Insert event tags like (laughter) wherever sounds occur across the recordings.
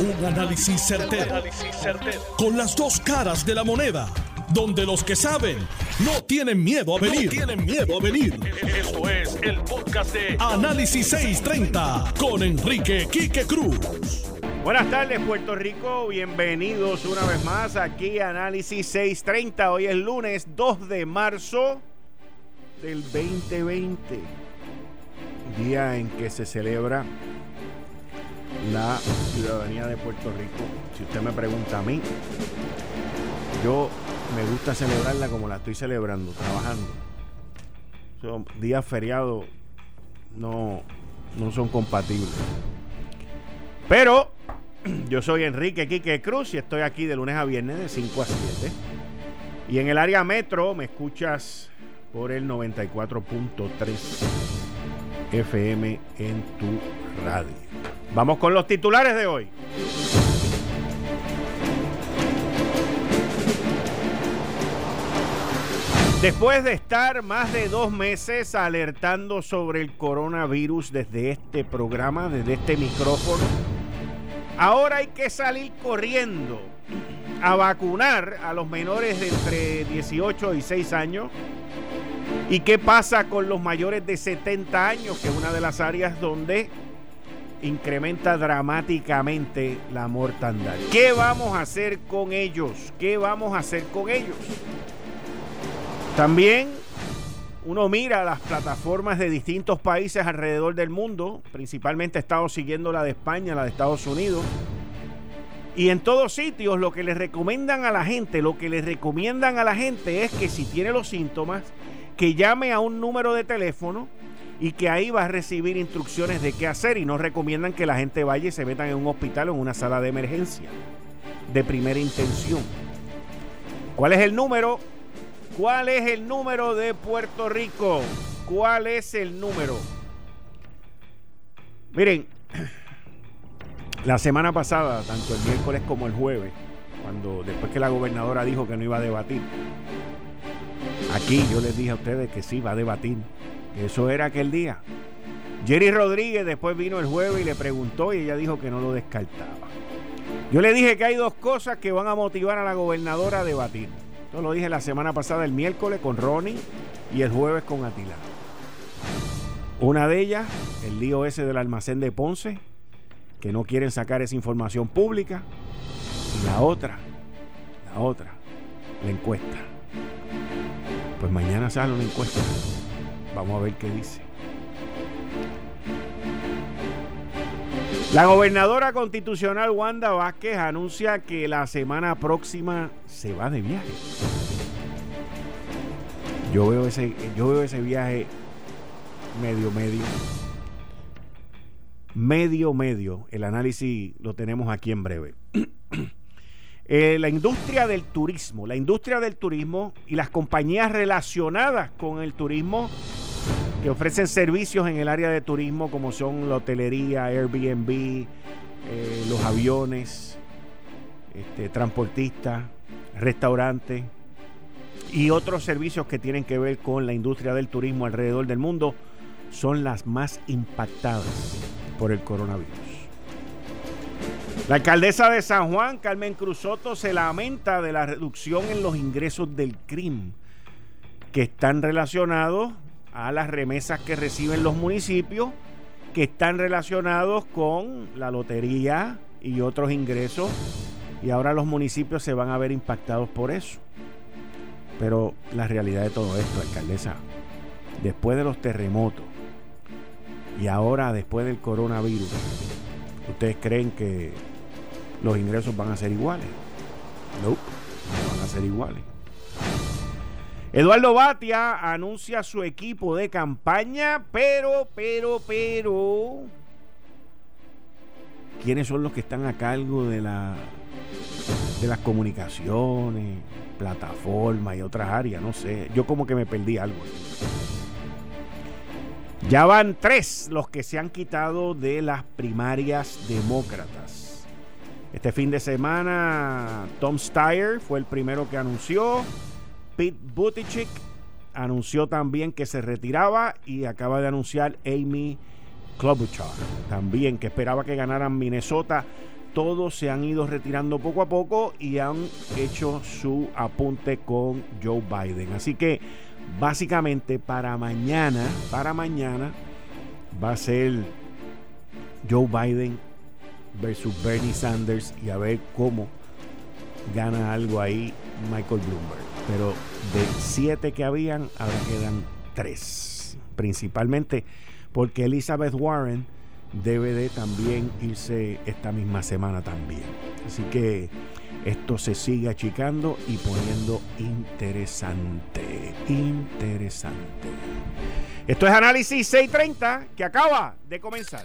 Un análisis certero, Con las dos caras de la moneda. Donde los que saben no tienen miedo a venir. tienen miedo a venir. Esto es el podcast de Análisis 630 con Enrique Quique Cruz. Buenas tardes, Puerto Rico. Bienvenidos una vez más aquí a Análisis 630. Hoy es lunes 2 de marzo del 2020. Día en que se celebra la ciudadanía de Puerto Rico. Si usted me pregunta a mí, yo me gusta celebrarla como la estoy celebrando, trabajando. Son días feriados no, no son compatibles. Pero (clears throat) yo soy Enrique Quique Cruz y estoy aquí de lunes a viernes de 5 a 7. Y en el área metro me escuchas por el 94.3 FM en tu radio. Vamos con los titulares de hoy. Después de estar más de dos meses alertando sobre el coronavirus desde este programa, desde este micrófono, ahora hay que salir corriendo a vacunar a los menores de entre 18 y 6 años. ¿Y qué pasa con los mayores de 70 años, que es una de las áreas donde incrementa dramáticamente la mortandad? ¿Qué vamos a hacer con ellos? ¿Qué vamos a hacer con ellos? También uno mira las plataformas de distintos países alrededor del mundo, principalmente he estado siguiendo la de España, la de Estados Unidos, y en todos sitios lo que les recomiendan a la gente, lo que les recomiendan a la gente es que si tiene los síntomas, que llame a un número de teléfono y que ahí va a recibir instrucciones de qué hacer y no recomiendan que la gente vaya y se metan en un hospital o en una sala de emergencia de primera intención. ¿Cuál es el número? ¿Cuál es el número de Puerto Rico? ¿Cuál es el número? Miren, (clears throat) la semana pasada, tanto el miércoles como el jueves, cuando después que la gobernadora dijo que no iba a debatir, aquí yo les dije a ustedes que sí va a debatir. Eso era aquel día. Jerry Rodríguez después vino el jueves y le preguntó y ella dijo que no lo descartaba. Yo le dije que hay dos cosas que van a motivar a la gobernadora a debatir. Yo lo dije la semana pasada, el miércoles con Ronnie y el jueves con Atila. Una de ellas, el lío ese del almacén de Ponce, que no quieren sacar esa información pública. Y la otra, la otra, la encuesta. Pues mañana sale una encuesta. Vamos a ver qué dice. La gobernadora constitucional Wanda Vázquez anuncia que la semana próxima se va de viaje. Yo veo ese, yo veo ese viaje medio medio medio medio. El análisis lo tenemos aquí en breve. (clears throat) Eh, la industria del turismo, la industria del turismo y las compañías relacionadas con el turismo que ofrecen servicios en el área de turismo como son la hotelería, Airbnb, eh, los aviones, este, transportistas, restaurantes y otros servicios que tienen que ver con la industria del turismo alrededor del mundo son las más impactadas por el coronavirus. La alcaldesa de San Juan, Carmen Cruzoto, se lamenta de la reducción en los ingresos del crimen que están relacionados a las remesas que reciben los municipios, que están relacionados con la lotería y otros ingresos, y ahora los municipios se van a ver impactados por eso. Pero la realidad de todo esto, alcaldesa, después de los terremotos, y ahora, después del coronavirus, ¿ustedes creen que los ingresos van a ser iguales? No, no van a ser iguales. Eduardo Batia anuncia su equipo de campaña, pero, pero, pero. ¿Quiénes son los que están a cargo de la de las comunicaciones, plataformas y otras áreas? No sé. Yo como que me perdí algo. Ya van tres los que se han quitado de las primarias demócratas. Este fin de semana, Tom Steyer fue el primero que anunció. Pete Buttigieg anunció también que se retiraba y acaba de anunciar Amy Klobuchar también que esperaba que ganaran Minnesota todos se han ido retirando poco a poco y han hecho su apunte con Joe Biden. Así que básicamente para mañana, para mañana va a ser Joe Biden versus Bernie Sanders y a ver cómo gana algo ahí Michael Bloomberg. Pero de siete que habían, ahora quedan tres. Principalmente porque Elizabeth Warren debe de también irse esta misma semana también. Así que esto se sigue achicando y poniendo interesante, interesante. Esto es Análisis 630 que acaba de comenzar.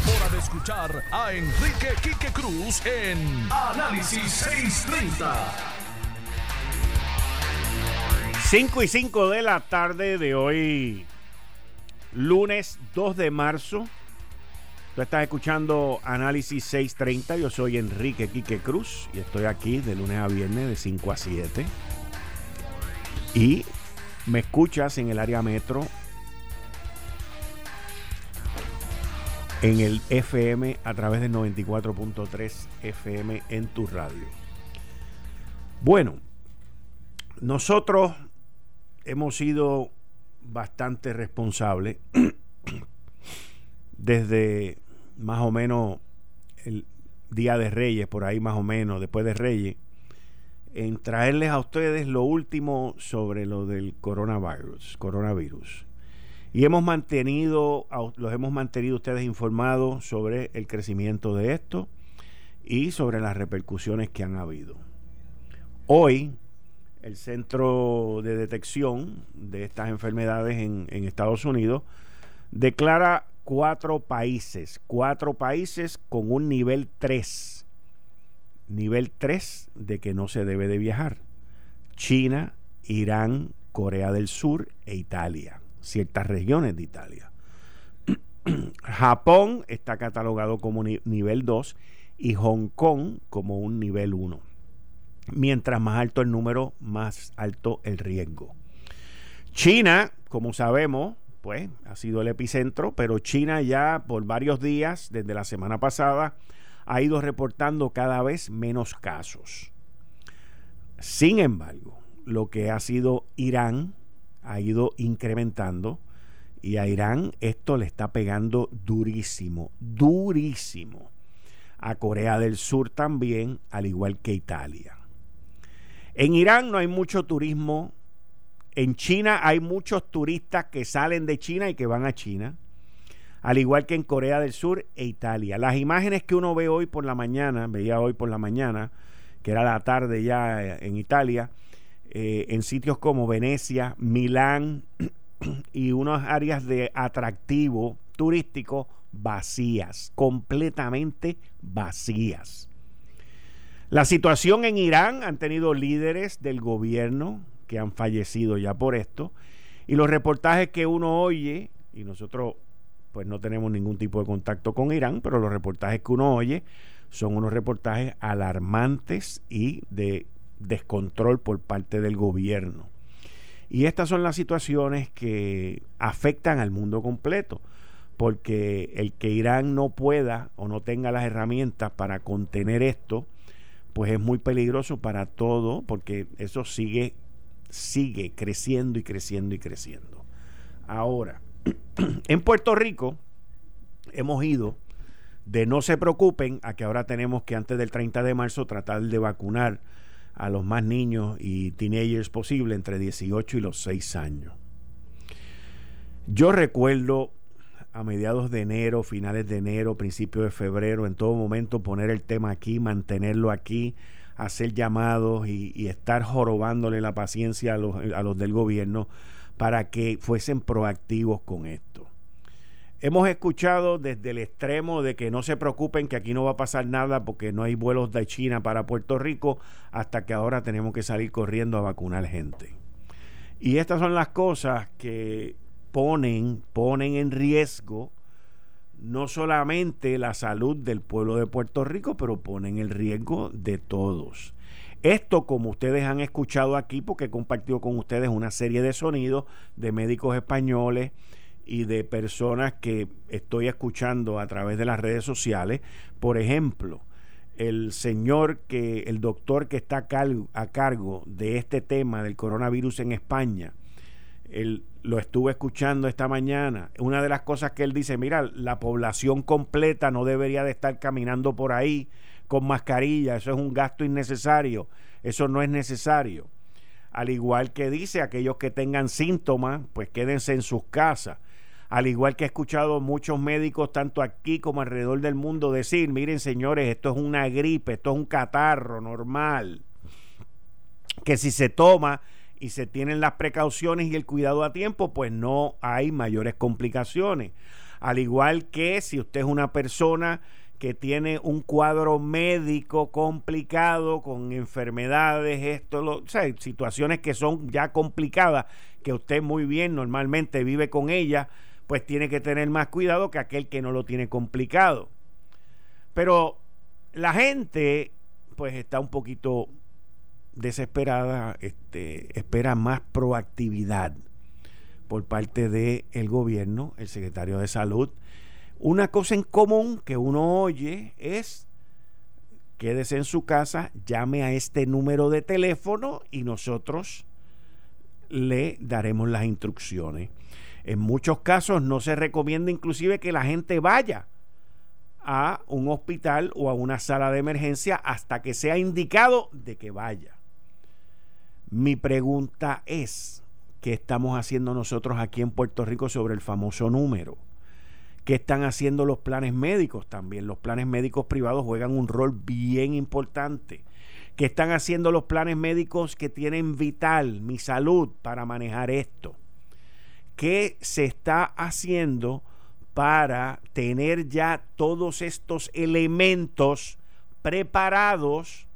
hora de escuchar a Enrique Quique Cruz en Análisis 630. 5 y 5 de la tarde de hoy, lunes 2 de marzo Tú estás escuchando Análisis 630. Yo soy Enrique Quique Cruz y estoy aquí de lunes a viernes de 5 a 7. Y me escuchas en el área metro, en el FM a través del 94.3 FM en tu radio. Bueno, nosotros hemos sido bastante responsables (clears throat) desde más o menos el día de Reyes, por ahí más o menos, después de Reyes, en traerles a ustedes lo último sobre lo del coronavirus, coronavirus. Y hemos mantenido, los hemos mantenido ustedes informados sobre el crecimiento de esto y sobre las repercusiones que han habido. Hoy, el Centro de Detección de estas enfermedades en, Estados Unidos declara cuatro países, cuatro países con un nivel 3. Nivel 3 de que no se debe de viajar. China, Irán, Corea del Sur e Italia. Ciertas regiones de Italia. (clears throat) Japón está catalogado como nivel 2 y Hong Kong como un nivel 1. Mientras más alto el número, más alto el riesgo. China, como sabemos, pues ha sido el epicentro, pero China ya por varios días, desde la semana pasada, ha ido reportando cada vez menos casos. Sin embargo, lo que ha sido Irán ha ido incrementando y a Irán esto le está pegando durísimo, durísimo. A Corea del Sur también, al igual que Italia. En Irán no hay mucho turismo en China hay muchos turistas que salen de China y que van a China, al igual que en Corea del Sur e Italia. Las imágenes que uno ve hoy por la mañana, veía hoy por la mañana, que era la tarde ya en Italia, eh, en sitios como Venecia, Milán (clears throat) y unas áreas de atractivo turístico vacías, completamente vacías. La situación en Irán han tenido líderes del gobierno que han fallecido ya por esto. Y los reportajes que uno oye, y nosotros pues no tenemos ningún tipo de contacto con Irán, pero los reportajes que uno oye son unos reportajes alarmantes y de descontrol por parte del gobierno. Y estas son las situaciones que afectan al mundo completo, porque el que Irán no pueda o no tenga las herramientas para contener esto, pues es muy peligroso para todo, porque eso sigue sigue creciendo y creciendo y creciendo. Ahora, (clears throat) en Puerto Rico hemos ido de no se preocupen a que ahora tenemos que antes del 30 de marzo tratar de vacunar a los más niños y teenagers posible entre 18 y los 6 años. Yo recuerdo a mediados de enero, finales de enero, principios de febrero, en todo momento poner el tema aquí, mantenerlo aquí, hacer llamados y, estar jorobándole la paciencia a los, a los, del gobierno para que fuesen proactivos con esto. Hemos escuchado desde el extremo de que no se preocupen que aquí no va a pasar nada porque no hay vuelos de China para Puerto Rico hasta que ahora tenemos que salir corriendo a vacunar gente. Y estas son las cosas que ponen, ponen en riesgo no solamente la salud del pueblo de Puerto Rico, pero ponen el riesgo de todos. Esto, como ustedes han escuchado aquí, porque he compartido con ustedes una serie de sonidos de médicos españoles y de personas que estoy escuchando a través de las redes sociales. Por ejemplo, el señor que, el doctor que está a cargo, de este tema del coronavirus en España, él, lo estuve escuchando esta mañana. Una de las cosas que él dice, mira, la población completa no debería de estar caminando por ahí con mascarilla, eso es un gasto innecesario, eso no es necesario. Al igual que dice, aquellos que tengan síntomas, pues quédense en sus casas. Al igual que he escuchado muchos médicos, tanto aquí como alrededor del mundo, decir, miren señores, esto es una gripe, esto es un catarro normal, que si se toma y se tienen las precauciones y el cuidado a tiempo, pues no hay mayores complicaciones. Al igual que si usted es una persona que tiene un cuadro médico complicado con enfermedades, esto, lo, o sea, situaciones que son ya complicadas, que usted muy bien normalmente vive con ellas, pues tiene que tener más cuidado que aquel que no lo tiene complicado. Pero la gente pues está un poquito desesperada, este, espera más proactividad por parte del el gobierno, el secretario de salud. Una cosa en común que uno oye es quédese en su casa, llame a este número de teléfono y nosotros le daremos las instrucciones. En muchos casos no se recomienda inclusive que la gente vaya a un hospital o a una sala de emergencia hasta que sea indicado de que vaya. Mi pregunta es, ¿qué estamos haciendo nosotros aquí en Puerto Rico sobre el famoso número? ¿Qué están haciendo los planes médicos también? Los planes médicos privados juegan un rol bien importante. ¿Qué están haciendo los planes médicos que tienen vital mi salud para manejar esto? ¿Qué se está haciendo para tener ya todos estos elementos preparados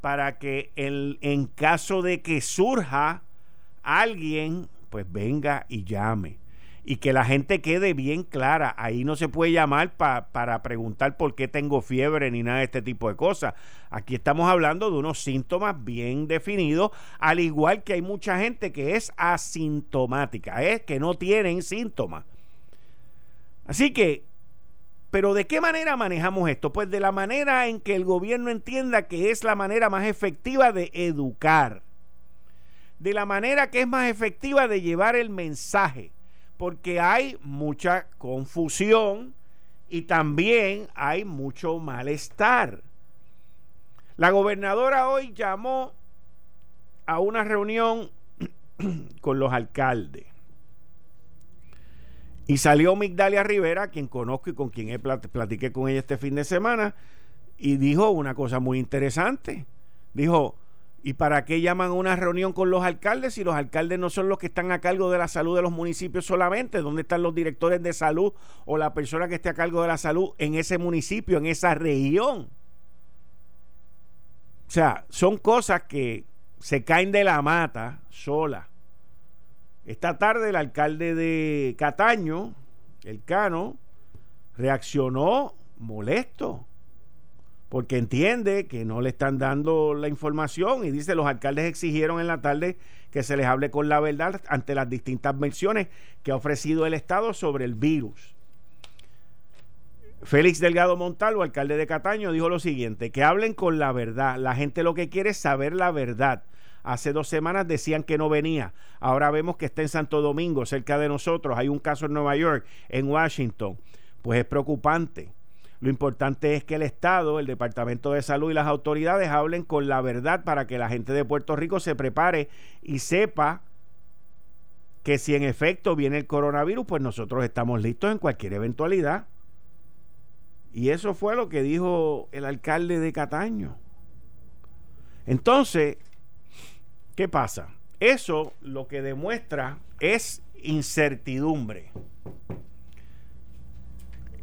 para que en caso de que surja alguien, pues venga y llame? Y que la gente quede bien clara. Ahí no se puede llamar para preguntar por qué tengo fiebre ni nada de este tipo de cosas. Aquí estamos hablando de unos síntomas bien definidos, al igual que hay mucha gente que es asintomática, es que no tienen síntomas. Así que, pero ¿de qué manera manejamos esto? Pues de la manera en que el gobierno entienda que es la manera más efectiva de educar, de la manera que es más efectiva de llevar el mensaje porque hay mucha confusión y también hay mucho malestar. La gobernadora hoy llamó a una reunión (clears throat) con los alcaldes. Y salió Migdalia Rivera, quien conozco y con quien he platiqué con ella este fin de semana, y dijo una cosa muy interesante. Dijo, ¿Y para qué llaman una reunión con los alcaldes si los alcaldes no son los que están a cargo de la salud de los municipios solamente? ¿Dónde están los directores de salud o la persona que esté a cargo de la salud en ese municipio, en esa región? O sea, son cosas que se caen de la mata sola. Esta tarde el alcalde de Cataño, el Cano, reaccionó molesto porque entiende que no le están dando la información y dice los alcaldes exigieron en la tarde que se les hable con la verdad ante las distintas versiones que ha ofrecido el Estado sobre el virus. Félix Delgado Montalvo, alcalde de Cataño, dijo lo siguiente, que hablen con la verdad. La gente lo que quiere es saber la verdad. Hace dos semanas decían que no venía. Ahora vemos que está en Santo Domingo, cerca de nosotros. Hay un caso en Nueva York, en Washington. Pues es preocupante. Lo importante es que el Estado, el Departamento de Salud y las autoridades hablen con la verdad para que la gente de Puerto Rico se prepare y sepa que si en efecto viene el coronavirus, pues nosotros estamos listos en cualquier eventualidad. Y eso fue lo que dijo el alcalde de Cataño. Entonces, ¿qué pasa? Eso lo que demuestra es incertidumbre.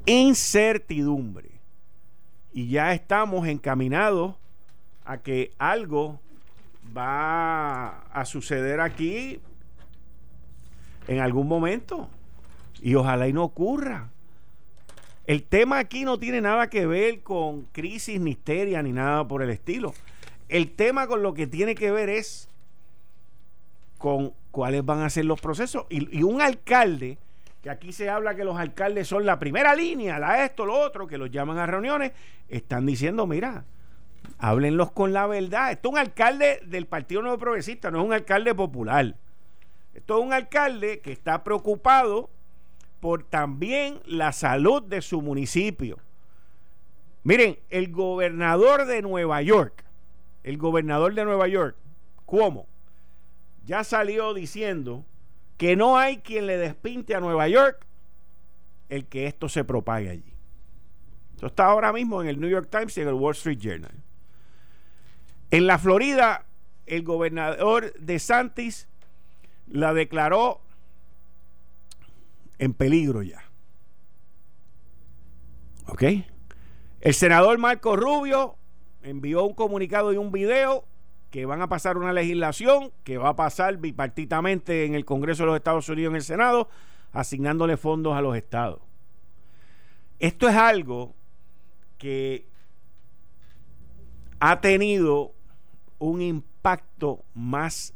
Incertidumbre. Y ya estamos encaminados a que algo va a suceder aquí en algún momento. Y ojalá y no ocurra. El tema aquí no tiene nada que ver con crisis, ni histeria, ni nada por el estilo. El tema con lo que tiene que ver es con cuáles van a ser los procesos. Y, un alcalde, que aquí se habla que los alcaldes son la primera línea, la esto, lo otro, que los llaman a reuniones, están diciendo, mira, háblenlos con la verdad. Esto es un alcalde del Partido Nuevo Progresista, no es un alcalde popular. Esto es un alcalde que está preocupado por también la salud de su municipio. Miren, el gobernador de Nueva York, el gobernador de Nueva York, ¿cómo? Ya salió diciendo que no hay quien le despinte a Nueva York el que esto se propague allí. Esto está ahora mismo en el New York Times y en el Wall Street Journal. En la Florida, el gobernador de Santis la declaró en peligro ya. ¿Ok? El senador Marco Rubio envió un comunicado y un video que van a pasar una legislación que va a pasar bipartitamente en el Congreso de los Estados Unidos en el Senado, asignándole fondos a los estados. Esto es algo que ha tenido un impacto más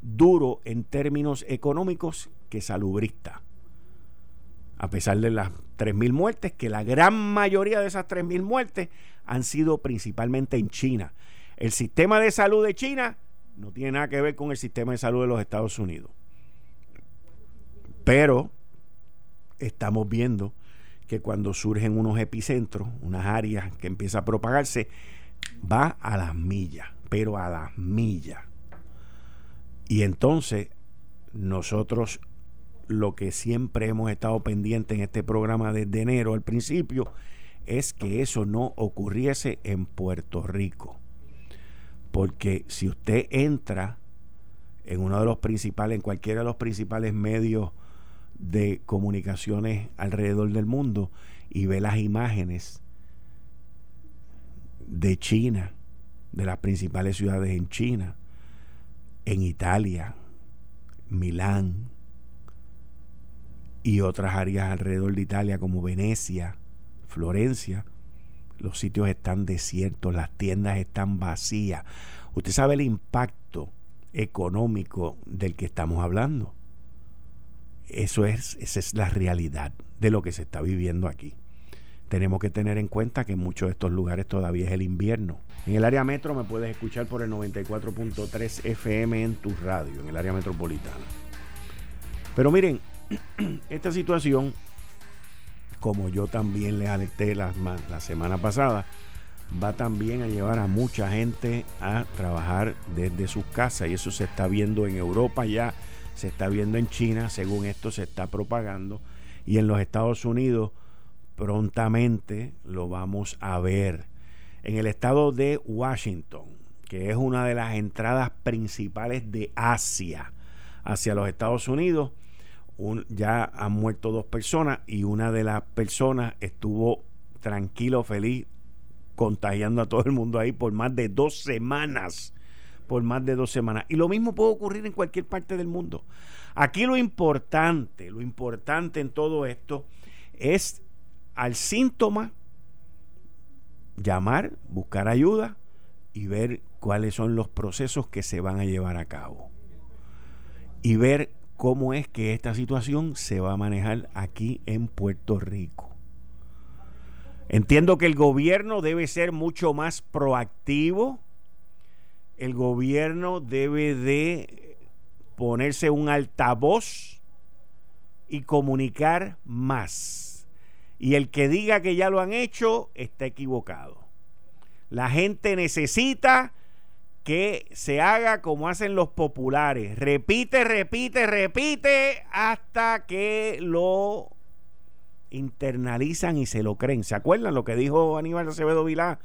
duro en términos económicos que salubrista a pesar de las 3.000 muertes, que la gran mayoría de esas 3.000 muertes han sido principalmente en China. El sistema de salud de China no tiene nada que ver con el sistema de salud de los Estados Unidos. Pero estamos viendo que cuando surgen unos epicentros, unas áreas que empieza a propagarse, va a las millas, pero a las millas. Y entonces nosotros lo que siempre hemos estado pendiente en este programa desde enero al principio es que eso no ocurriese en Puerto Rico. Porque si usted entra en uno de los principales, en cualquiera de los principales medios de comunicaciones alrededor del mundo y ve las imágenes de China, de las principales ciudades en China, en Italia, Milán, y otras áreas alrededor de Italia como Venecia, Florencia, los sitios están desiertos, las tiendas están vacías. Usted sabe el impacto económico del que estamos hablando. Eso es, esa es la realidad de lo que se está viviendo aquí. Tenemos que tener en cuenta que en muchos de estos lugares todavía es el invierno. En el área metro me puedes escuchar por el 94.3 FM en tu radio, en el área metropolitana. Pero miren, (clears throat) esta situación, como yo también les alerté la, la semana pasada, va también a llevar a mucha gente a trabajar desde sus casas y eso se está viendo en Europa ya, se está viendo en China, según esto se está propagando y en los Estados Unidos prontamente lo vamos a ver. En el estado de Washington, que es una de las entradas principales de Asia hacia los Estados Unidos, ya han muerto dos personas y una de las personas estuvo tranquilo, feliz, contagiando a todo el mundo ahí por más de dos semanas. Por más de dos semanas. Y lo mismo puede ocurrir en cualquier parte del mundo. Aquí lo importante, lo importante en todo esto es al síntoma llamar, buscar ayuda y ver cuáles son los procesos que se van a llevar a cabo. Y ver cómo es que esta situación se va a manejar aquí en Puerto Rico. Entiendo que el gobierno debe ser mucho más proactivo. El gobierno debe de ponerse un altavoz y comunicar más. Y el que diga que ya lo han hecho está equivocado. La gente necesita que se haga como hacen los populares. Repite, repite, repite hasta que lo internalizan y se lo creen. ¿Se acuerdan lo que dijo Aníbal Acevedo Vilá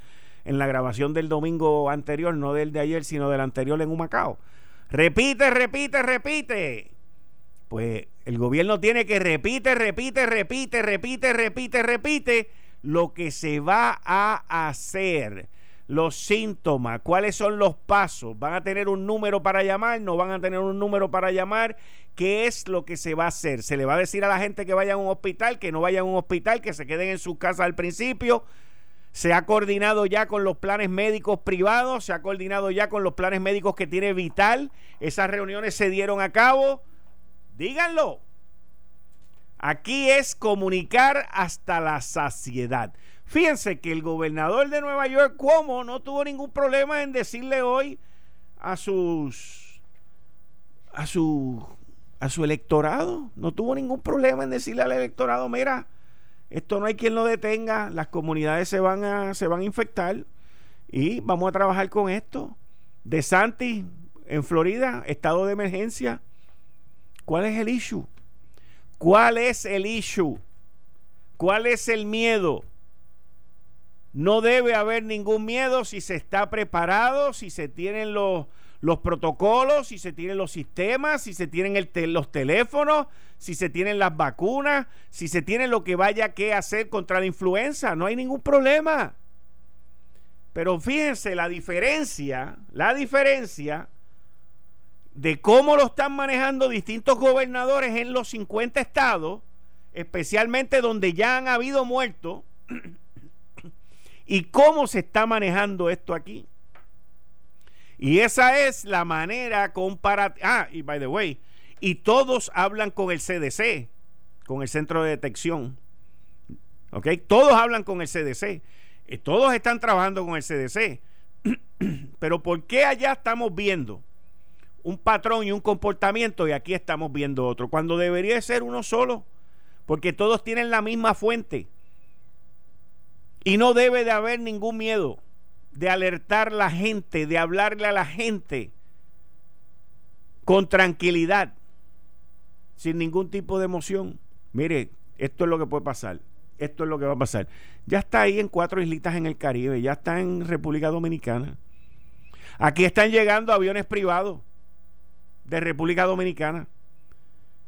en la grabación del domingo anterior, no del de ayer, sino del anterior en Humacao? Repite, repite, repite. pues el gobierno tiene que repite, repite, repite, repite, repite, repite lo que se va a hacer los síntomas, cuáles son los pasos, van a tener un número para llamar, no van a tener un número para llamar, qué es lo que se va a hacer. Se le va a decir a la gente que vaya a un hospital, que no vaya a un hospital, que se queden en su casa al principio. Se ha coordinado ya con los planes médicos privados, se ha coordinado ya con los planes médicos que tiene Vital. Esas reuniones se dieron a cabo. Díganlo. Aquí es comunicar hasta la saciedad. Fíjense que el gobernador de Nueva York, como no tuvo ningún problema en decirle hoy a sus a su a su electorado, no tuvo ningún problema en decirle al electorado, mira, esto no hay quien lo detenga, las comunidades se van a se van a infectar y vamos a trabajar con esto. De Santi en Florida, estado de emergencia. ¿Cuál es el issue? ¿Cuál es el issue? ¿Cuál es el miedo? No debe haber ningún miedo si se está preparado, si se tienen los, los protocolos, si se tienen los sistemas, si se tienen los teléfonos, si se tienen las vacunas, si se tiene lo que vaya que hacer contra la influenza. No hay ningún problema. Pero fíjense la diferencia, la diferencia de cómo lo están manejando distintos gobernadores en los 50 estados, especialmente donde ya han habido muertos (clears throat) y cómo se está manejando esto aquí. Y esa es la manera comparativa. Ah, y by the way, y todos hablan con el CDC, con el centro de detección. ¿Ok? Todos hablan con el CDC. Eh, todos están trabajando con el CDC. (clears throat) Pero ¿por qué allá estamos viendo un patrón y un comportamiento y aquí estamos viendo otro? Cuando debería ser uno solo. Porque todos tienen la misma fuente. Y no debe de haber ningún miedo de alertar a la gente, de hablarle a la gente con tranquilidad, sin ningún tipo de emoción. Mire, esto es lo que puede pasar. Esto es lo que va a pasar. Ya está ahí en cuatro islitas en el Caribe, ya está en República Dominicana. Aquí están llegando aviones privados de República Dominicana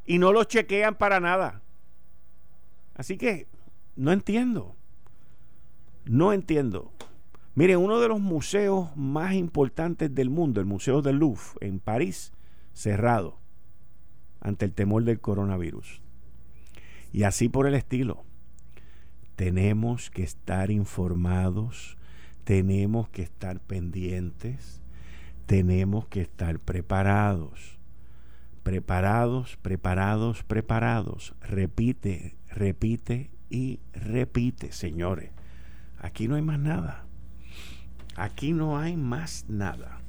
y no los chequean para nada. Así que no entiendo. No entiendo. Miren, uno de los museos más importantes del mundo, el Museo del Louvre, en París, cerrado ante el temor del coronavirus. Y así por el estilo. Tenemos que estar informados, tenemos que estar pendientes, tenemos que estar preparados. Preparados, preparados, preparados. Repite, repite y repite, señores. Aquí no hay más nada. Aquí no hay más nada.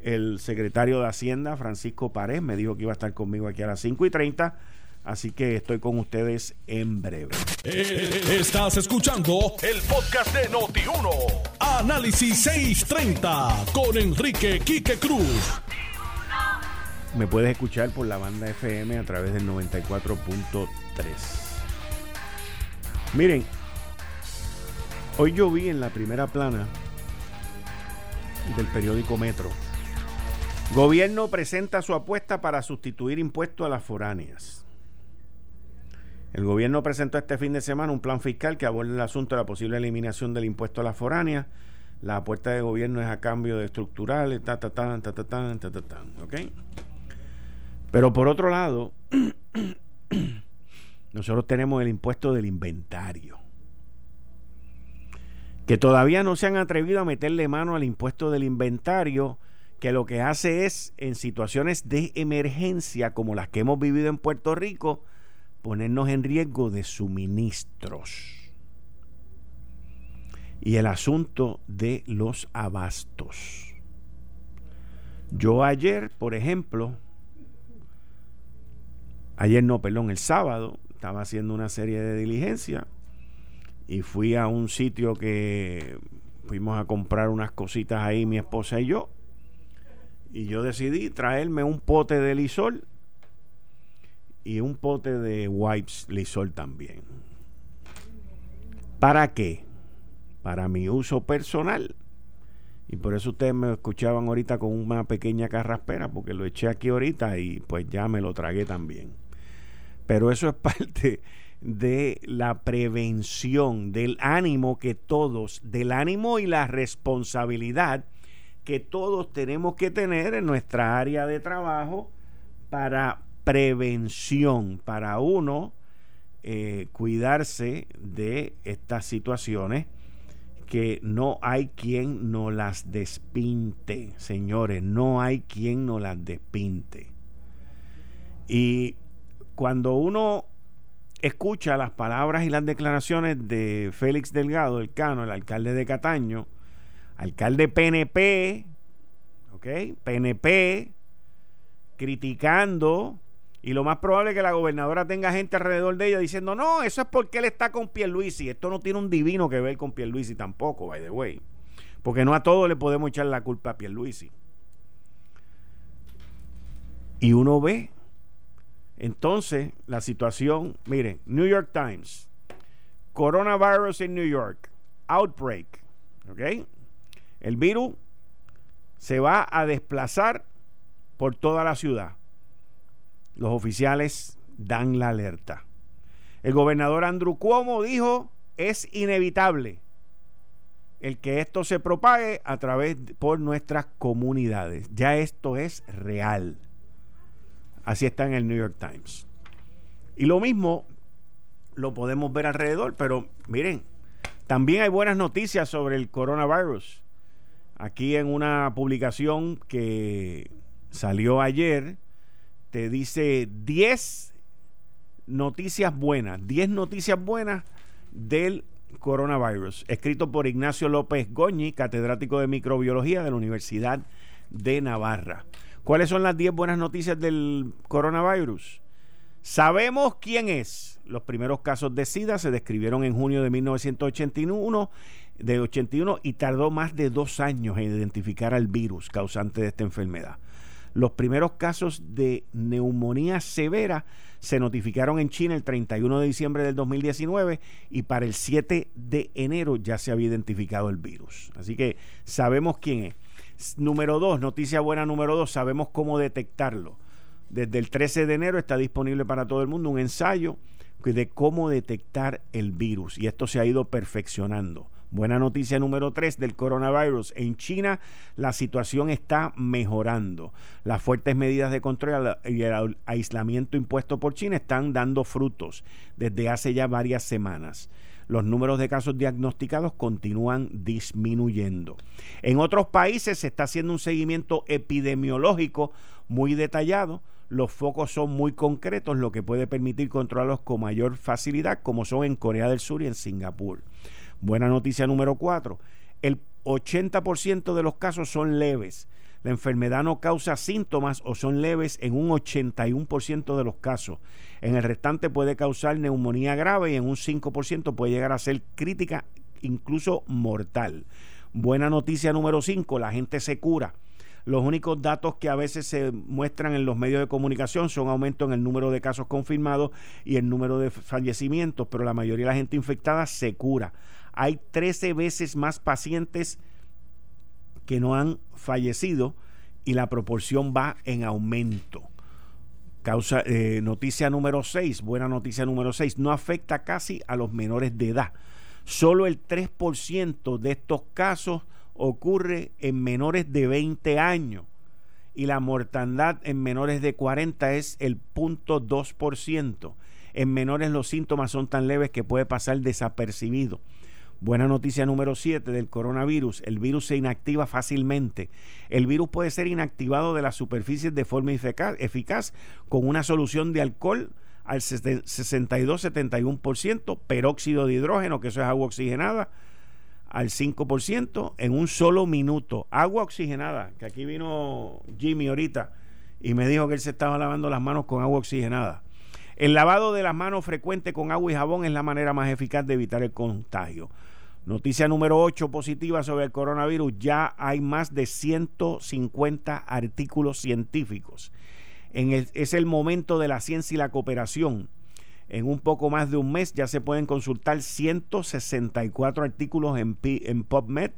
El secretario de Hacienda, Francisco Párez, me dijo que iba a estar conmigo aquí a las 5 y 30. Así que estoy con ustedes en breve. Eh, estás escuchando el podcast de Noti1. Análisis 630 con Enrique Quique Cruz. Me puedes escuchar por la banda FM a través del 94.3. Miren, Hoy yo vi en la primera plana del periódico Metro. Gobierno presenta su apuesta para sustituir impuestos a las foráneas. El gobierno presentó este fin de semana un plan fiscal que aborda el asunto de la posible eliminación del impuesto a las foráneas. La apuesta de gobierno es a cambio de estructurales, ta, ta, ta, ta, ta, ta, ta, ta, ta. Pero por otro lado, (clears throat) nosotros tenemos el impuesto del inventario que todavía no se han atrevido a meterle mano al impuesto del inventario, que lo que hace es, en situaciones de emergencia como las que hemos vivido en Puerto Rico, ponernos en riesgo de suministros. Y el asunto de los abastos. Yo ayer, por ejemplo, ayer no, perdón, el sábado, estaba haciendo una serie de diligencia y fui a un sitio que fuimos a comprar unas cositas ahí mi esposa y yo y yo decidí traerme un pote de lisol y un pote de wipes lisol también. ¿para qué? para mi uso personal. Y por eso ustedes me escuchaban ahorita con una pequeña carraspera porque lo eché aquí ahorita y pues ya me lo tragué también. Pero eso es (laughs) parte de la prevención, del ánimo que todos, del ánimo y la responsabilidad que todos tenemos que tener en nuestra área de trabajo para prevención, para uno eh, cuidarse de estas situaciones que no hay quien no las despinte, señores, no hay quien no las despinte. Y cuando uno escucha las palabras y las declaraciones de Félix Delgado, el Cano, el alcalde de Cataño, alcalde PNP, ¿ok? PNP, criticando y lo más probable es que la gobernadora tenga gente alrededor de ella diciendo, no, eso es porque él está con Pierluisi. Esto no tiene un divino que ver con Pierluisi tampoco, by the way. Porque no a todos le podemos echar la culpa a Pierluisi. Y uno ve, entonces, la situación, miren, New York Times, coronavirus en New York, outbreak, ¿ok? El virus se va a desplazar por toda la ciudad los oficiales dan la alerta. El gobernador Andrew Cuomo dijo, es inevitable el que esto se propague a través por nuestras comunidades. Ya esto es real. Así está en el New York Times. Y lo mismo lo podemos ver alrededor, pero miren, también hay buenas noticias sobre el coronavirus. Aquí en una publicación que salió ayer, te dice 10 noticias buenas, 10 noticias buenas del coronavirus, escrito por Ignacio López Goñi, catedrático de microbiología de la Universidad de Navarra. ¿Cuáles son las 10 buenas noticias del coronavirus? Sabemos quién es. Los primeros casos de SIDA se describieron en junio de 1981 de 81 y tardó más de dos años en identificar al virus causante de esta enfermedad. Los primeros casos de neumonía severa se notificaron en China el 31 de diciembre del 2019 y para el 7 de enero ya se había identificado el virus. Así que sabemos quién es. Número dos, noticia buena número dos, sabemos cómo detectarlo. Desde el 13 de enero está disponible para todo el mundo un ensayo de cómo detectar el virus y esto se ha ido perfeccionando. Buena noticia número 3 del coronavirus. En China la situación está mejorando. Las fuertes medidas de control y el aislamiento impuesto por China están dando frutos desde hace ya varias semanas. Los números de casos diagnosticados continúan disminuyendo. En otros países se está haciendo un seguimiento epidemiológico muy detallado los focos son muy concretos, lo que puede permitir controlarlos con mayor facilidad, como son en Corea del Sur y en Singapur. Buena noticia número cuatro. El 80% de los casos son leves. La enfermedad no causa síntomas o son leves en un 81% de los casos. En el restante puede causar neumonía grave y en un 5% puede llegar a ser crítica, incluso mortal. Buena noticia número 5, la gente se cura. Los únicos datos que a veces se muestran en los medios de comunicación son aumento en el número de casos confirmados y el número de fallecimientos, pero la mayoría de la gente infectada se cura hay 13 veces más pacientes que no han fallecido y la proporción va en aumento. Eh, noticia número 6, buena noticia número 6, no afecta casi a los menores de edad. Solo el 3% de estos casos ocurre en menores de 20 años y la mortandad en menores de 40 es el 0.2%. En menores los síntomas son tan leves que puede pasar desapercibido. Buena noticia número 7 del coronavirus. El virus se inactiva fácilmente. El virus puede ser inactivado de las superficies de forma eficaz, con una solución de alcohol al 62-71%, peróxido de hidrógeno, que eso es agua oxigenada, al 5% en un solo minuto. Agua oxigenada, que aquí vino Jimmy ahorita y me dijo que él se estaba lavando las manos con agua oxigenada. El lavado de las manos frecuente con agua y jabón es la manera más eficaz de evitar el contagio. Noticia número 8 positiva sobre el coronavirus. Ya hay más de 150 artículos científicos. En es el momento de la ciencia y la cooperación. En un poco más de un mes ya se pueden consultar 164 artículos en, en PubMed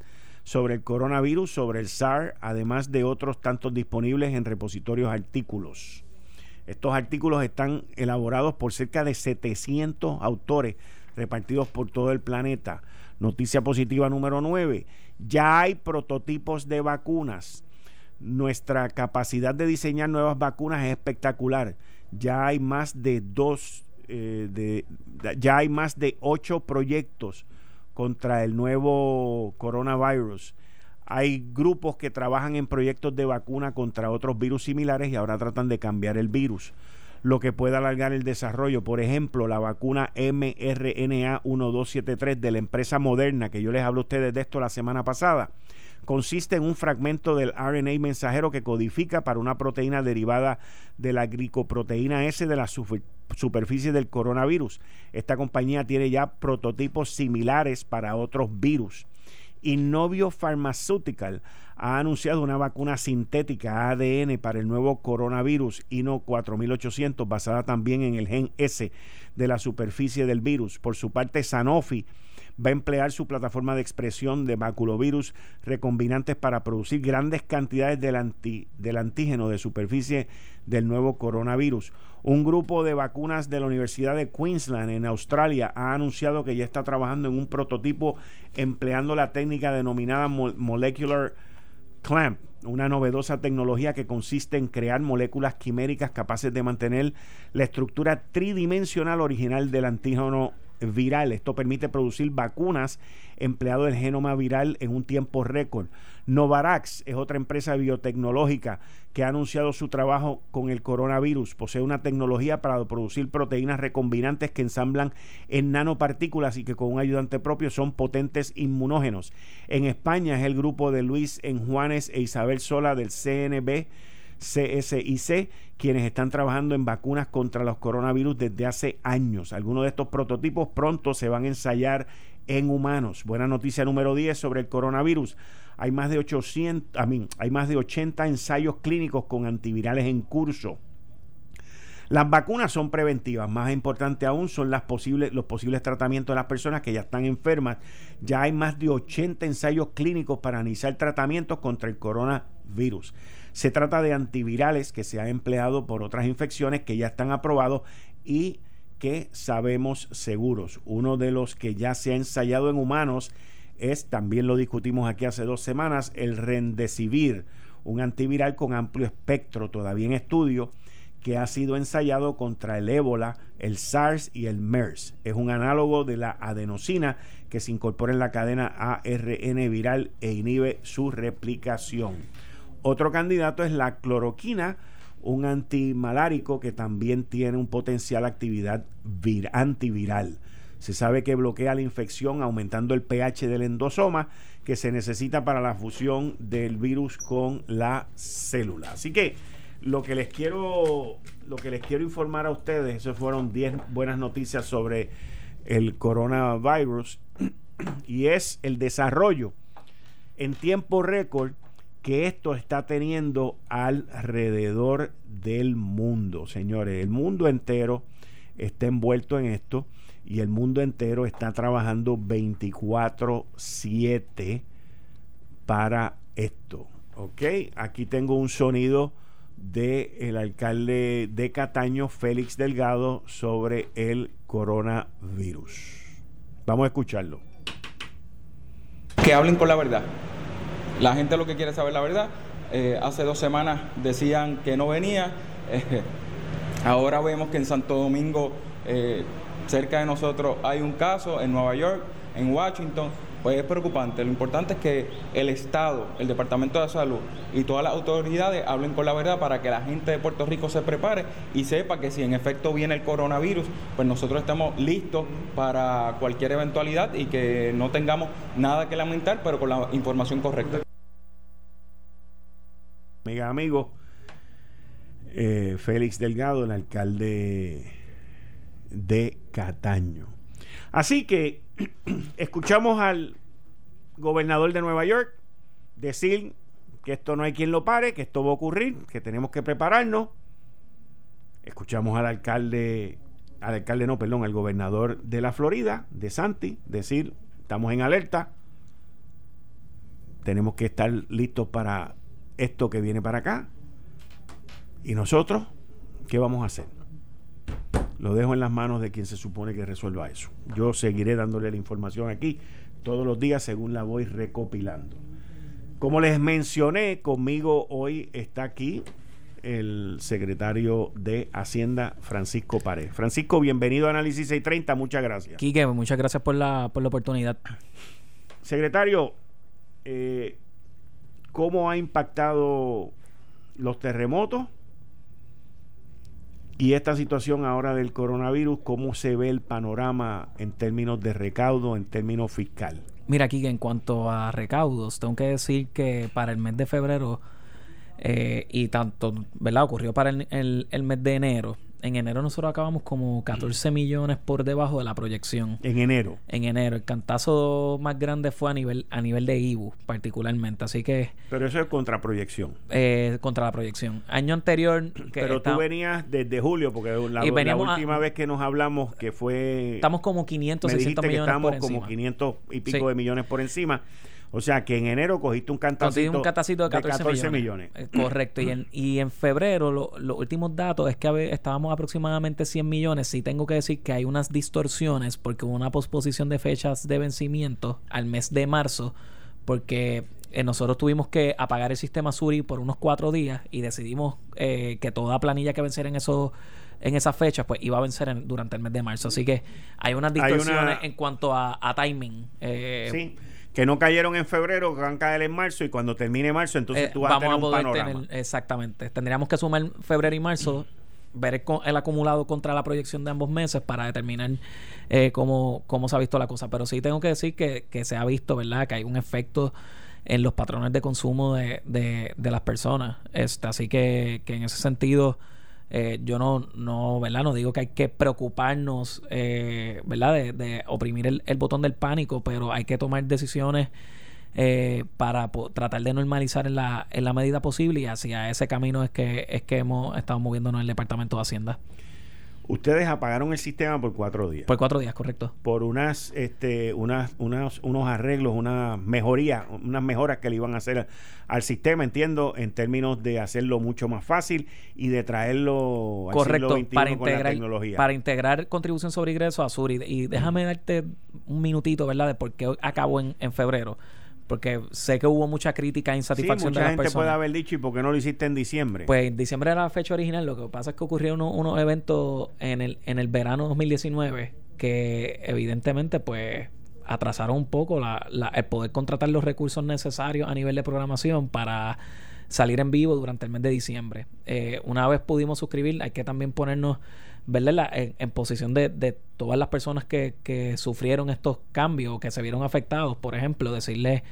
sobre el coronavirus, sobre el SARS, además de otros tantos disponibles en repositorios artículos. Estos artículos están elaborados por cerca de 700 autores repartidos por todo el planeta. Noticia positiva número 9. Ya hay prototipos de vacunas. Nuestra capacidad de diseñar nuevas vacunas es espectacular. Ya hay más de dos, eh, de, ya hay más de ocho proyectos contra el nuevo coronavirus. Hay grupos que trabajan en proyectos de vacuna contra otros virus similares y ahora tratan de cambiar el virus, lo que puede alargar el desarrollo. Por ejemplo, la vacuna mRNA 1273 de la empresa Moderna, que yo les hablé a ustedes de esto la semana pasada, consiste en un fragmento del RNA mensajero que codifica para una proteína derivada de la glicoproteína S de la superficie del coronavirus. Esta compañía tiene ya prototipos similares para otros virus. Innovio Pharmaceutical ha anunciado una vacuna sintética ADN para el nuevo coronavirus INO 4800 basada también en el gen S de la superficie del virus. Por su parte, Sanofi va a emplear su plataforma de expresión de maculovirus recombinantes para producir grandes cantidades del, del antígeno de superficie del nuevo coronavirus. Un grupo de vacunas de la Universidad de Queensland en Australia ha anunciado que ya está trabajando en un prototipo empleando la técnica denominada molecular clamp, una novedosa tecnología que consiste en crear moléculas quiméricas capaces de mantener la estructura tridimensional original del antígeno viral. Esto permite producir vacunas empleado el genoma viral en un tiempo récord. Novarax es otra empresa biotecnológica que ha anunciado su trabajo con el coronavirus. Posee una tecnología para producir proteínas recombinantes que ensamblan en nanopartículas y que con un ayudante propio son potentes inmunógenos. En España es el grupo de Luis Enjuanes e Isabel Sola del CNB CSIC, quienes están trabajando en vacunas contra los coronavirus desde hace años. Algunos de estos prototipos pronto se van a ensayar en humanos. Buena noticia número 10 sobre el coronavirus. Hay más de 800, hay más de 80 ensayos clínicos con antivirales en curso. Las vacunas son preventivas, más importante aún son los posibles tratamientos de las personas que ya están enfermas. Ya hay más de 80 ensayos clínicos para analizar tratamientos contra el coronavirus. Se trata de antivirales que se han empleado por otras infecciones que ya están aprobados y que sabemos seguros. Uno de los que ya se ha ensayado en humanos es, también lo discutimos aquí hace dos semanas, el Rendecivir, un antiviral con amplio espectro todavía en estudio que ha sido ensayado contra el ébola, el SARS y el MERS. Es un análogo de la adenosina que se incorpora en la cadena ARN viral e inhibe su replicación. Otro candidato es la cloroquina, un antimalárico que también tiene un potencial actividad antiviral. Se sabe que bloquea la infección aumentando el pH del endosoma que se necesita para la fusión del virus con la célula. Así que lo que les quiero lo que les quiero informar a ustedes, eso fueron 10 buenas noticias sobre el coronavirus (clears throat) y es el desarrollo en tiempo récord que esto está teniendo alrededor del mundo, señores. El mundo entero está envuelto en esto y el mundo entero está trabajando 24/7 para esto. ¿Ok? Aquí tengo un sonido del el alcalde de Cataño, Félix Delgado, sobre el coronavirus. Vamos a escucharlo. Que hablen con la verdad la gente lo que quiere saber la verdad. Eh, hace dos semanas decían que no venía. (laughs) ahora vemos que en Santo Domingo, eh, cerca de nosotros, hay un caso, en Nueva York, en Washington. Pues es preocupante. Lo importante es que el Estado, el Departamento de Salud y todas las autoridades hablen con la verdad para que la gente de Puerto Rico se prepare y sepa que si en efecto viene el coronavirus, pues nosotros estamos listos para cualquier eventualidad y que no tengamos nada que lamentar, pero con la información correcta amiga, amigo, eh, Félix Delgado, el alcalde de Cataño. Así que (clears throat) escuchamos al gobernador de Nueva York decir que esto no hay quien lo pare, que esto va a ocurrir, que tenemos que prepararnos. Escuchamos al alcalde, al alcalde no, perdón, al gobernador de la Florida, de Santi, decir, estamos en alerta, tenemos que estar listos para esto que viene para acá. Y nosotros ¿Qué vamos a hacer? Lo dejo en las manos de quien se supone que resuelva eso. Yo seguiré dándole la información aquí todos los días según la voy recopilando. Como les mencioné, conmigo hoy está aquí el secretario de Hacienda, Francisco Pared. Francisco, bienvenido a Análisis 630, muchas gracias. Quique, muchas gracias por la, por la oportunidad. Secretario, eh, ¿cómo ha impactado los terremotos y esta situación ahora del coronavirus? ¿Cómo se ve el panorama en términos de recaudo, en términos fiscal? Mira, aquí en cuanto a recaudos, tengo que decir que para el mes de febrero eh, y tanto, ¿verdad? Ocurrió para el, el, mes de enero. En enero nosotros acabamos como 14 millones por debajo de la proyección. En enero. En enero. El cantazo más grande fue a nivel, a nivel de IBU, particularmente. Así que. Pero eso es contra proyección. Eh, contra la proyección. Año anterior. (clears throat) Que Pero tú venías desde julio, porque la, última vez que nos hablamos, que fue. Estamos como 500, me 600 millones. Que estamos como 500 y pico de millones por encima. O sea que en enero cogiste un cantacito, un cantacito de 14, millones. Eh, correcto. y, en, y en febrero los últimos datos es que estábamos aproximadamente 100 millones. Sí tengo que decir que hay unas distorsiones porque hubo una posposición de fechas de vencimiento al mes de marzo porque eh, nosotros tuvimos que apagar el sistema Suri por unos cuatro días y decidimos eh, que toda planilla que venciera en esos en esas fechas, pues iba a vencer durante el mes de marzo. Así que hay unas distorsiones en cuanto a, a timing. Eh, sí que no cayeron en febrero, que van a caer en marzo y cuando termine marzo, entonces eh, tú vas a tener un panorama. exactamente. Tendríamos que sumar febrero y marzo, ver el, acumulado contra la proyección de ambos meses para determinar eh, cómo, cómo se ha visto la cosa. Pero sí tengo que decir que, que se ha visto, ¿verdad? Que hay un efecto en los patrones de consumo de, de, de las personas. Este, así que, que en ese sentido eh, yo no, no, ¿verdad? No digo que hay que preocuparnos, eh, ¿verdad? De, oprimir el, botón del pánico, pero hay que tomar decisiones eh, para tratar de normalizar en la, en la medida posible y hacia ese camino es que, es que hemos estado moviéndonos en el Departamento de Hacienda. Ustedes apagaron el sistema por cuatro días. Por cuatro días, correcto. Por unas, este, unas, unas, unos arreglos, unas mejorías, unas mejoras que le iban a hacer al sistema, entiendo, en términos de hacerlo mucho más fácil y de traerlo al correcto, para integrar, tecnología. Para integrar contribución sobre ingresos a Sur. Y, déjame darte un minutito, ¿verdad?, de por qué acabó en, en febrero porque sé que hubo mucha crítica e insatisfacción de las gente puede haber dicho y por qué no lo hiciste en diciembre. Pues en diciembre era la fecha original, lo que pasa es que ocurrieron unos, eventos en el, en el verano 2019 que evidentemente pues atrasaron un poco la, el poder contratar los recursos necesarios a nivel de programación para salir en vivo durante el mes de diciembre. Eh, una vez pudimos suscribir, hay que también ponernos ¿verdad? En, en, posición de, de, todas las personas que, que sufrieron estos cambios o que se vieron afectados. Por ejemplo, decirle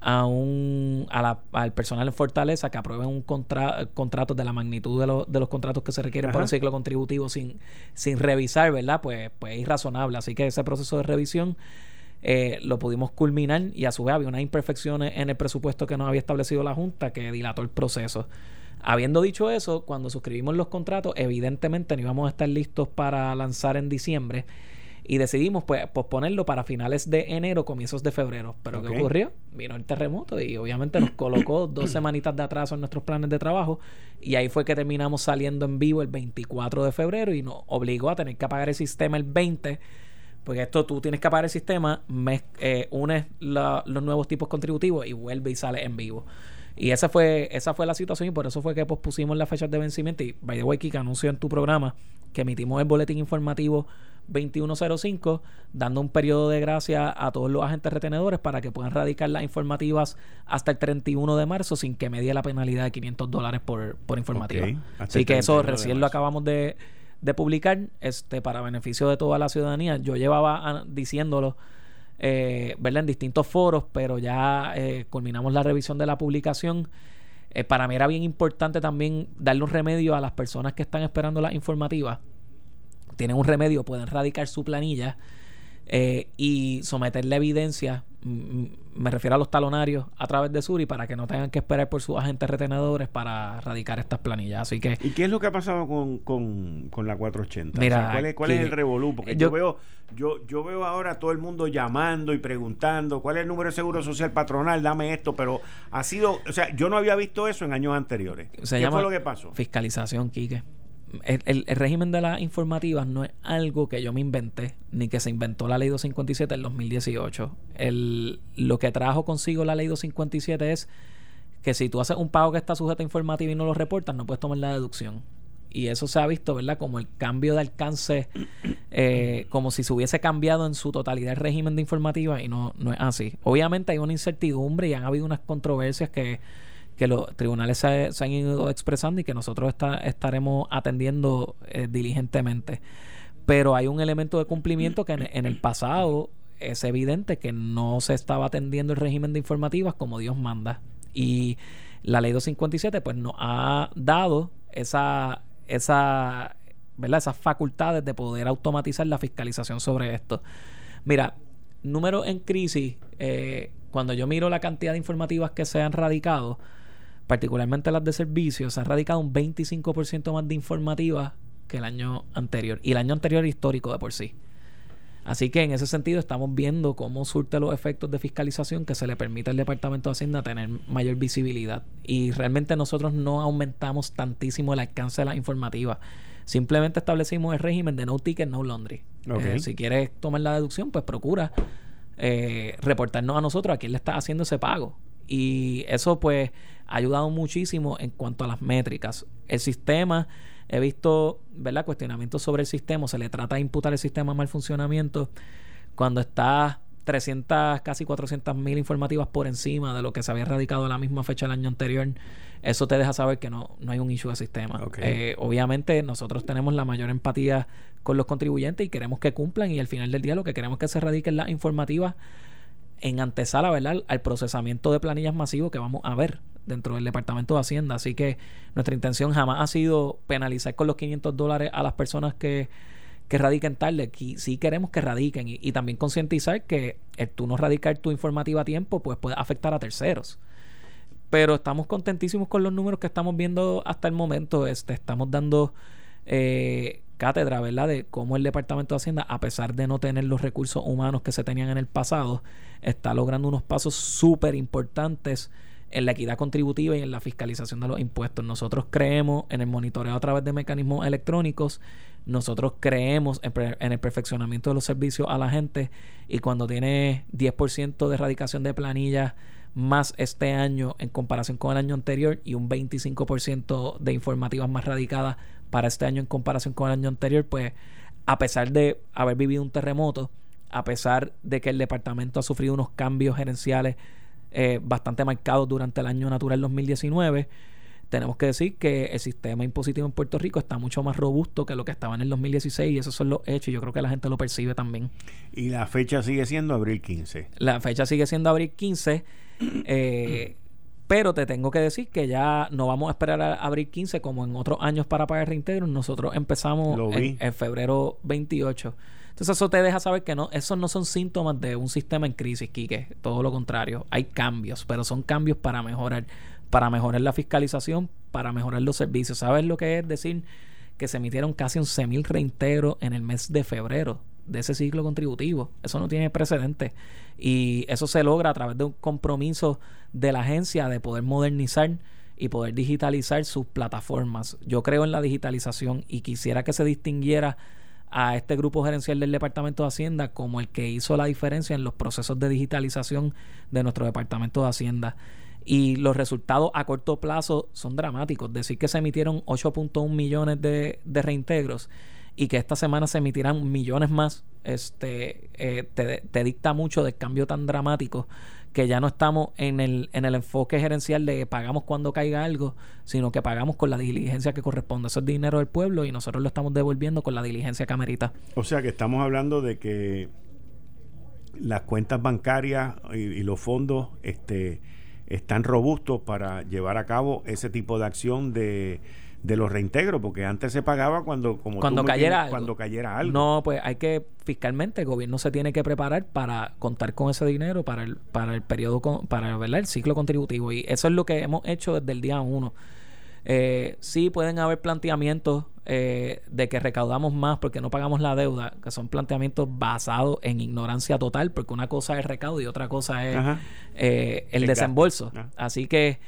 a un a la, al personal en Fortaleza que aprueben un contra, contrato de la magnitud de, de los contratos que se requieren para un ciclo contributivo sin, sin revisar, ¿verdad? Pues, pues es irrazonable. Así que ese proceso de revisión eh, lo pudimos culminar y a su vez había unas imperfecciones en el presupuesto que nos había establecido la Junta que dilató el proceso. Habiendo dicho eso, cuando suscribimos los contratos, evidentemente no íbamos a estar listos para lanzar en diciembre y decidimos pues posponerlo para finales de enero, comienzos de febrero. Pero ¿qué ocurrió? Vino el terremoto y obviamente nos colocó (coughs) dos semanitas de atraso en nuestros planes de trabajo y ahí fue que terminamos saliendo en vivo el 24 de febrero y nos obligó a tener que apagar el sistema el 20 porque esto tú tienes que apagar el sistema, me, eh, unes los nuevos tipos contributivos y vuelve y sale en vivo. Y esa fue, esa fue la situación y por eso fue que pospusimos las fechas de vencimiento. Y by the way, Kika anunció en tu programa que emitimos el boletín informativo 2105, dando un periodo de gracia a todos los agentes retenedores para que puedan radicar las informativas hasta el 31 de marzo sin que medie la penalidad de 500 dólares por, por informativa. Así que eso recién lo acabamos de, de, publicar este para beneficio de toda la ciudadanía. Yo llevaba ah, diciéndolo eh, en distintos foros, pero ya eh, culminamos la revisión de la publicación. Eh, para mí era bien importante también darle un remedio a las personas que están esperando las informativas. Tienen un remedio, pueden radicar su planilla eh, y someterle evidencia, me refiero a los talonarios, a través de Suri para que no tengan que esperar por sus agentes retenedores para radicar estas planillas. Así que, ¿Y qué es lo que ha pasado con, con, la 480? Mira, ¿Cuál, es, cuál es el revolú? Porque yo, veo yo, yo veo ahora a todo el mundo llamando y preguntando cuál es el número de seguro social patronal, dame esto, pero ha sido, o sea, yo no había visto eso en años anteriores. Se ¿Qué fue lo que pasó? Fiscalización, Quique el, régimen de las informativas no es algo que yo me inventé, ni que se inventó la ley 257 en 2018. El, lo que trajo consigo la ley 257 es que si tú haces un pago que está sujeto a informativa y no lo reportas, no puedes tomar la deducción. Y eso se ha visto, ¿verdad? Como el cambio de alcance, eh, como si se hubiese cambiado en su totalidad el régimen de informativa y no, no es así. Obviamente hay una incertidumbre y han habido unas controversias que que los tribunales se, han ido expresando y que nosotros estaremos atendiendo eh, diligentemente. Pero hay un elemento de cumplimiento que en, el pasado es evidente que no se estaba atendiendo el régimen de informativas como Dios manda. Y la ley 257 pues nos ha dado esa, esa, ¿verdad? esas facultades de poder automatizar la fiscalización sobre esto. Mira, números en crisis, eh, cuando yo miro la cantidad de informativas que se han radicado, particularmente las de servicios, se ha radicado un 25% más de informativas que el año anterior. Y el año anterior histórico de por sí. Así que en ese sentido estamos viendo cómo surte los efectos de fiscalización que se le permite al Departamento de Hacienda tener mayor visibilidad. Y realmente nosotros no aumentamos tantísimo el alcance de las informativas. Simplemente establecimos el régimen de no ticket, no laundry. Eh, si quieres tomar la deducción, pues procura eh, reportarnos a nosotros a quién le está haciendo ese pago. Y eso pues ha ayudado muchísimo en cuanto a las métricas. El sistema, he visto, ¿verdad? Cuestionamientos sobre el sistema, se le trata de imputar el sistema mal funcionamiento cuando está 300, casi 400 mil informativas por encima de lo que se había radicado a la misma fecha del año anterior, eso te deja saber que no, no hay un issue de sistema. Eh, obviamente nosotros tenemos la mayor empatía con los contribuyentes y queremos que cumplan y al final del día lo que queremos es que se radiquen las informativas en antesala, ¿verdad? Al procesamiento de planillas masivos que vamos a ver dentro del Departamento de Hacienda. Así que nuestra intención jamás ha sido penalizar con los 500 dólares a las personas que, que radiquen tarde. Sí queremos que radiquen y, también concientizar que el tú no radicar tu informativa a tiempo pues puede afectar a terceros. Pero estamos contentísimos con los números que estamos viendo hasta el momento. Este, estamos dando eh, cátedra, ¿verdad? De cómo el Departamento de Hacienda, a pesar de no tener los recursos humanos que se tenían en el pasado, está logrando unos pasos súper importantes en la equidad contributiva y en la fiscalización de los impuestos. Nosotros creemos en el monitoreo a través de mecanismos electrónicos, nosotros creemos en, el perfeccionamiento de los servicios a la gente y cuando tiene 10% de erradicación de planillas más este año en comparación con el año anterior y un 25% de informativas más radicadas para este año en comparación con el año anterior, pues a pesar de haber vivido un terremoto, a pesar de que el departamento ha sufrido unos cambios gerenciales eh, bastante marcados durante el año natural 2019, tenemos que decir que el sistema impositivo en Puerto Rico está mucho más robusto que lo que estaba en el 2016 y esos son los hechos y yo creo que la gente lo percibe también. Y la fecha sigue siendo abril 15. La fecha sigue siendo abril 15. Eh, pero te tengo que decir que ya no vamos a esperar a abril 15 como en otros años para pagar reintegro. Nosotros empezamos en, febrero 28. Entonces eso te deja saber que no, esos no son síntomas de un sistema en crisis, Quique. Todo lo contrario. Hay cambios, pero son cambios para mejorar, para mejorar la fiscalización, para mejorar los servicios. ¿Sabes lo que es decir que se emitieron casi 11.000 reintegros en el mes de febrero? de ese ciclo contributivo. Eso no tiene precedente. Y eso se logra a través de un compromiso de la agencia de poder modernizar y poder digitalizar sus plataformas. Yo creo en la digitalización y quisiera que se distinguiera a este grupo gerencial del Departamento de Hacienda como el que hizo la diferencia en los procesos de digitalización de nuestro Departamento de Hacienda. Y los resultados a corto plazo son dramáticos. Decir que se emitieron 8.1 millones de, de reintegros y que esta semana se emitirán millones más, este, eh, te, dicta mucho del cambio tan dramático que ya no estamos en el, en el enfoque gerencial de pagamos cuando caiga algo, sino que pagamos con la diligencia que corresponde. Eso es dinero del pueblo y nosotros lo estamos devolviendo con la diligencia camerita. O sea que estamos hablando de que las cuentas bancarias y, y los fondos este, están robustos para llevar a cabo ese tipo de acción de de los reintegros, porque antes se pagaba cuando como cuando cayera algo. cuando cayera algo. No, pues hay que fiscalmente el gobierno se tiene que preparar para contar con ese dinero para el para el periodo para ¿verdad? el ciclo contributivo y eso es lo que hemos hecho desde el día uno. Eh, sí pueden haber planteamientos eh, de que recaudamos más porque no pagamos la deuda, que son planteamientos basados en ignorancia total, porque una cosa es recaudo y otra cosa es eh, el, desembolso. Así que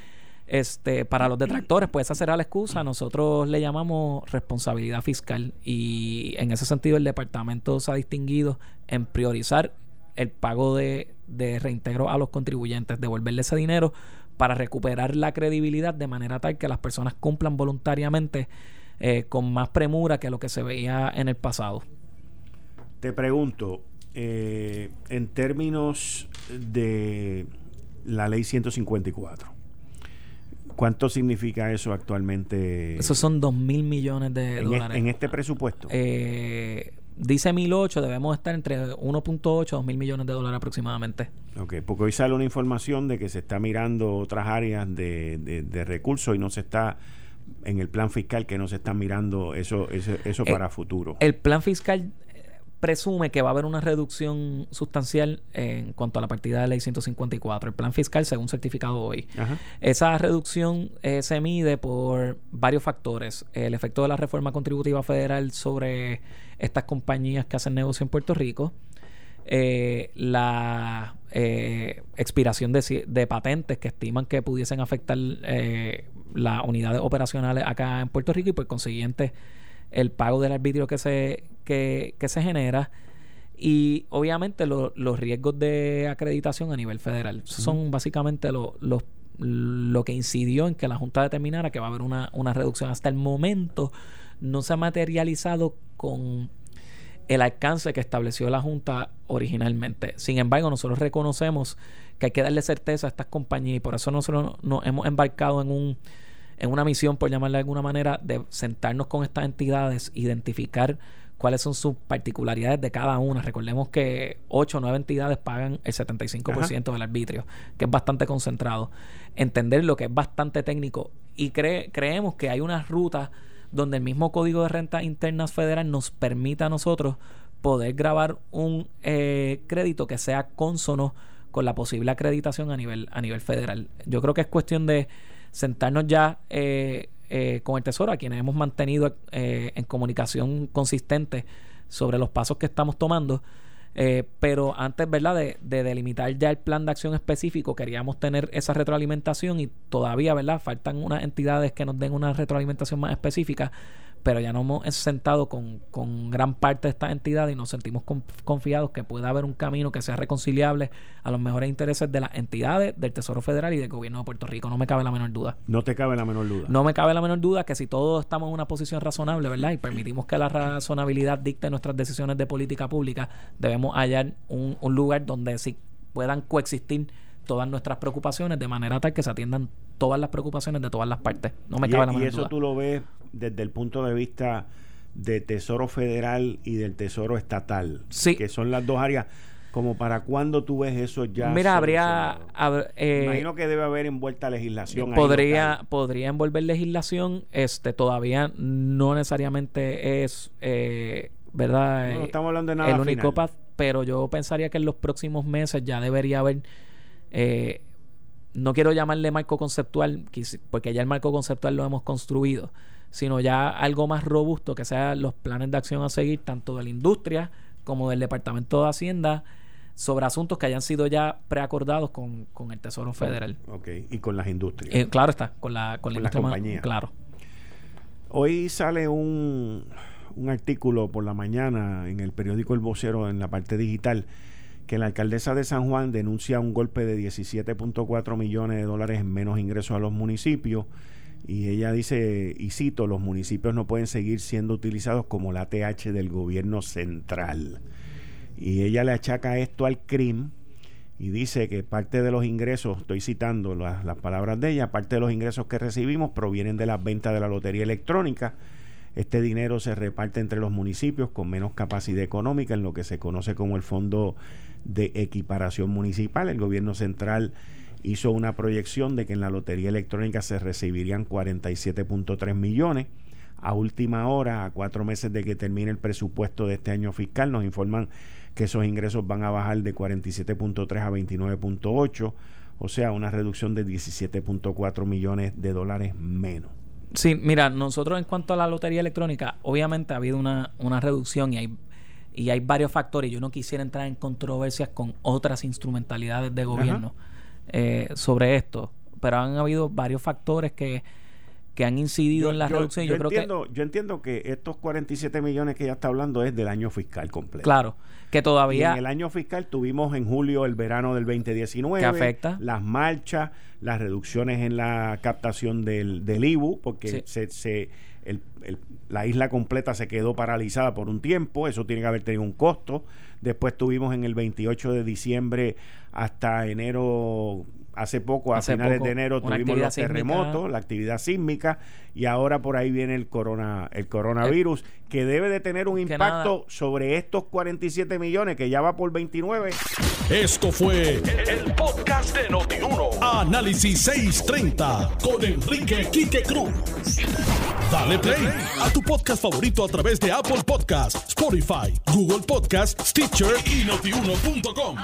Este, para los detractores, pues esa será la excusa. Nosotros le llamamos responsabilidad fiscal y en ese sentido el departamento se ha distinguido en priorizar el pago de, reintegro a los contribuyentes, devolverle ese dinero para recuperar la credibilidad de manera tal que las personas cumplan voluntariamente eh, con más premura que lo que se veía en el pasado. Te pregunto, eh, en términos de la ley 154, ¿cuánto significa eso actualmente? Esos son 2 mil millones de en dólares. en este presupuesto. Eh, dice 1008, debemos estar entre 1.8 a 2 mil millones de dólares aproximadamente. Ok, porque hoy sale una información de que se está mirando otras áreas de, de- de recursos y no se está en el plan fiscal que no se está mirando eso eso, eso Eh, para futuro. El plan fiscal presume que va a haber una reducción sustancial en cuanto a la partida de ley 154. El plan fiscal, según certificado hoy. Ajá. Esa reducción eh, se mide por varios factores. El efecto de la reforma contributiva federal sobre estas compañías que hacen negocio en Puerto Rico. eh, la eh, expiración de, de patentes que estiman que pudiesen afectar las unidades operacionales acá en Puerto Rico y por consiguiente el pago del arbitrio que se, que, que se genera y obviamente lo- los riesgos de acreditación a nivel federal. Son básicamente lo, los- lo que incidió en que la Junta determinara que va a haber una, una reducción. Hasta el momento no se ha materializado con el alcance que estableció la Junta originalmente. Sin embargo, nosotros reconocemos que hay que darle certeza a estas compañías y por eso nosotros nos hemos embarcado en un en una misión, por llamarla de alguna manera, de sentarnos con estas entidades, identificar cuáles son sus particularidades de cada una. Recordemos que 8 o 9 entidades pagan el 75% del arbitrio, que es bastante concentrado. Entender lo que es bastante técnico y cre- creemos que hay unas rutas donde el mismo Código de Rentas Internas Federal nos permita a nosotros poder grabar un eh, crédito que sea consono con la posible acreditación a nivel, a nivel federal. Yo creo que es cuestión de sentarnos ya eh, eh, con el Tesoro, a quienes hemos mantenido eh, en comunicación consistente sobre los pasos que estamos tomando. Eh, pero antes, ¿verdad?, de, de delimitar ya el plan de acción específico, queríamos tener esa retroalimentación y todavía, ¿verdad?, faltan unas entidades que nos den una retroalimentación más específica, pero ya nos hemos sentado con, con gran parte de estas entidades y nos sentimos con- confiados que pueda haber un camino que sea reconciliable a los mejores intereses de las entidades, del Tesoro Federal y del gobierno de Puerto Rico. No me cabe la menor duda. No te cabe la menor duda. No me cabe la menor duda que si todos estamos en una posición razonable, ¿verdad? Y permitimos que la razonabilidad dicte nuestras decisiones de política pública, debemos hallar un, un lugar donde sí puedan coexistir todas nuestras preocupaciones de manera tal que se atiendan todas las preocupaciones de todas las partes. No me y, cabe la y menor eso duda. tú lo ves desde el punto de vista de Tesoro Federal y del Tesoro Estatal, Sí. que son las dos áreas. Como para cuándo tú ves eso ya. Mira, habría... hab- eh, Imagino que debe haber envuelta legislación. podría podría envolver legislación este todavía no necesariamente es eh, verdad No, Eh, estamos hablando de nada el único pero yo pensaría que en los próximos meses ya debería haber eh, no quiero llamarle marco conceptual porque ya el marco conceptual lo hemos construido sino ya algo más robusto que sean los planes de acción a seguir tanto de la industria como del departamento de hacienda sobre asuntos que hayan sido ya preacordados con, con el Tesoro Federal. Ok, y con las industrias. Eh, claro está, con la, con compañías. Claro. Hoy sale un, un artículo por la mañana en el periódico El Vocero, en la parte digital, que la alcaldesa de San Juan denuncia un golpe de 17.4 millones de dólares en menos ingresos a los municipios. Y ella dice, y cito, los municipios no pueden seguir siendo utilizados como la TH del gobierno central. Y ella le achaca esto al CRIM y dice que parte de los ingresos, estoy citando las, las palabras de ella, parte de los ingresos que recibimos provienen de las ventas de la lotería electrónica. Este dinero se reparte entre los municipios con menos capacidad económica en lo que se conoce como el Fondo de Equiparación Municipal. El gobierno central hizo una proyección de que en la lotería electrónica se recibirían 47.3 millones. A última hora, a cuatro meses de que termine el presupuesto de este año fiscal, nos informan que esos ingresos van a bajar de 47.3 a 29.8, o sea, una reducción de 17.4 millones de dólares menos. Sí, mira, nosotros en cuanto a la lotería electrónica, obviamente ha habido una, una reducción y hay, y hay varios factores. Yo no quisiera entrar en controversias con otras instrumentalidades de gobierno eh, sobre esto, pero han habido varios factores que, que han incidido en la reducción. Yo, entiendo, yo entiendo que estos 47 millones que ya está hablando es del año fiscal completo. Claro, que todavía... en el año fiscal tuvimos en julio el verano del 2019. Que afecta. Las marchas, las reducciones en la captación del, del IBU, porque se, se el, la isla completa se quedó paralizada por un tiempo, eso tiene que haber tenido un costo. Después tuvimos en el 28 de diciembre hasta enero hace poco, a finales de enero, tuvimos los terremotos, la actividad sísmica, y ahora por ahí viene el corona, el coronavirus, que debe de tener un impacto sobre estos 47 millones, que ya va por 29. Esto fue el, podcast de Notiuno. Análisis 630 con Enrique Quique Cruz. Dale play a tu podcast favorito a través de Apple Podcasts, Spotify, Google Podcasts, Stitcher y notiuno.com.